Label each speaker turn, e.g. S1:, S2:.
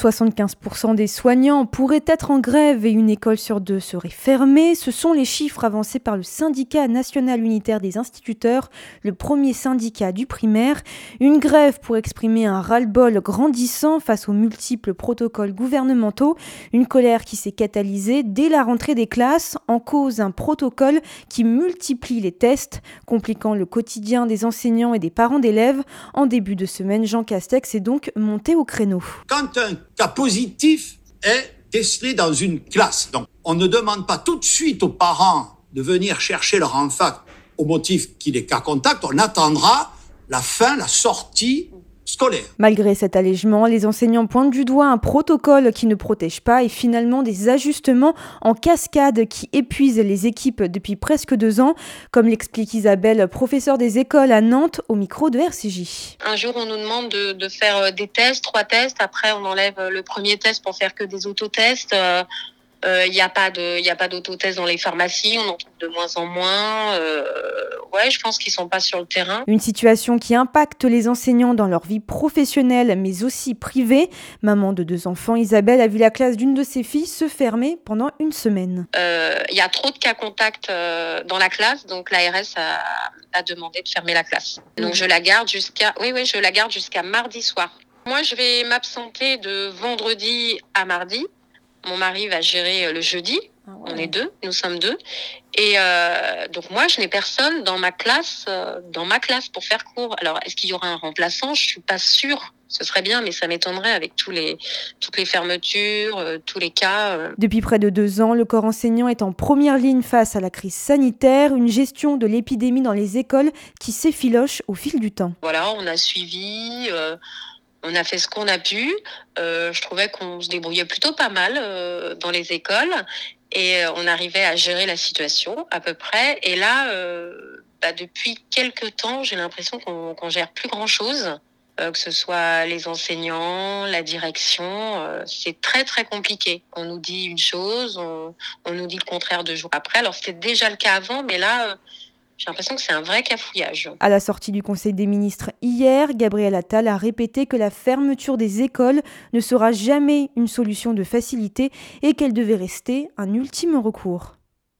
S1: 75% des soignants pourraient être en grève et une école sur deux serait fermée. Ce sont les chiffres avancés par le syndicat national unitaire des instituteurs, le premier syndicat du primaire. Une grève pour exprimer un ras-le-bol grandissant face aux multiples protocoles gouvernementaux. Une colère qui s'est catalysée dès la rentrée des classes en cause un protocole qui multiplie les tests, compliquant le quotidien des enseignants et des parents d'élèves. En début de semaine, Jean Castex est donc monté au créneau.
S2: Cas positif est décelé dans une classe, donc on ne demande pas tout de suite aux parents de venir chercher leur enfant au motif qu'il est cas contact, on attendra la fin, la sortie
S1: Malgré cet allègement, les enseignants pointent du doigt un protocole qui ne protège pas et finalement des ajustements en cascade qui épuisent les équipes depuis presque deux ans, comme l'explique Isabelle, professeure des écoles à Nantes, au micro de RCJ.
S3: Un jour, on nous demande de, faire euh, des tests, trois tests, après on enlève le premier test pour faire que des autotests. Euh, il euh, n'y a pas de, il a pas d'autotest dans les pharmacies, on en trouve de moins en moins. Euh, ouais, je pense qu'ils sont pas sur le terrain.
S1: Une situation qui impacte les enseignants dans leur vie professionnelle, mais aussi privée. Maman de deux enfants, Isabelle a vu la classe d'une de ses filles se fermer pendant une semaine.
S3: Il euh, y a trop de cas contacts dans la classe, donc l'ARS a, a demandé de fermer la classe. Donc je la garde jusqu'à, oui, oui, je la garde jusqu'à mardi soir. Moi, je vais m'absenter de vendredi à mardi mon mari va gérer euh, le jeudi. Ah On est deux, nous sommes deux. Et euh, donc moi, je n'ai personne dans ma classe, euh, dans ma classe pour faire cours. Alors, est-ce qu'il y aura un remplaçant? Je suis pas sûre. Ce serait bien, mais ça m'étonnerait avec tous les, toutes les fermetures, tous les cas.
S1: Depuis près de deux ans, le corps enseignant est en première ligne face à la crise sanitaire, une gestion de l'épidémie dans les écoles qui s'effiloche au fil du temps.
S3: Voilà, on a suivi on a fait ce qu'on a pu. Euh, je trouvais qu'on se débrouillait plutôt pas mal euh, dans les écoles et euh, on arrivait à gérer la situation à peu près. Et là, bah, depuis quelques temps, j'ai l'impression qu'on qu gère plus grand chose. que ce soit les enseignants, la direction, c'est très très compliqué. On nous dit une chose, on, on nous dit le contraire deux jours après. Alors c'était déjà le cas avant, mais là, j'ai l'impression que c'est un vrai cafouillage.
S1: À la sortie du Conseil des ministres hier, Gabriel Attal a répété que la fermeture des écoles ne sera jamais une solution de facilité et qu'elle devait rester un ultime recours.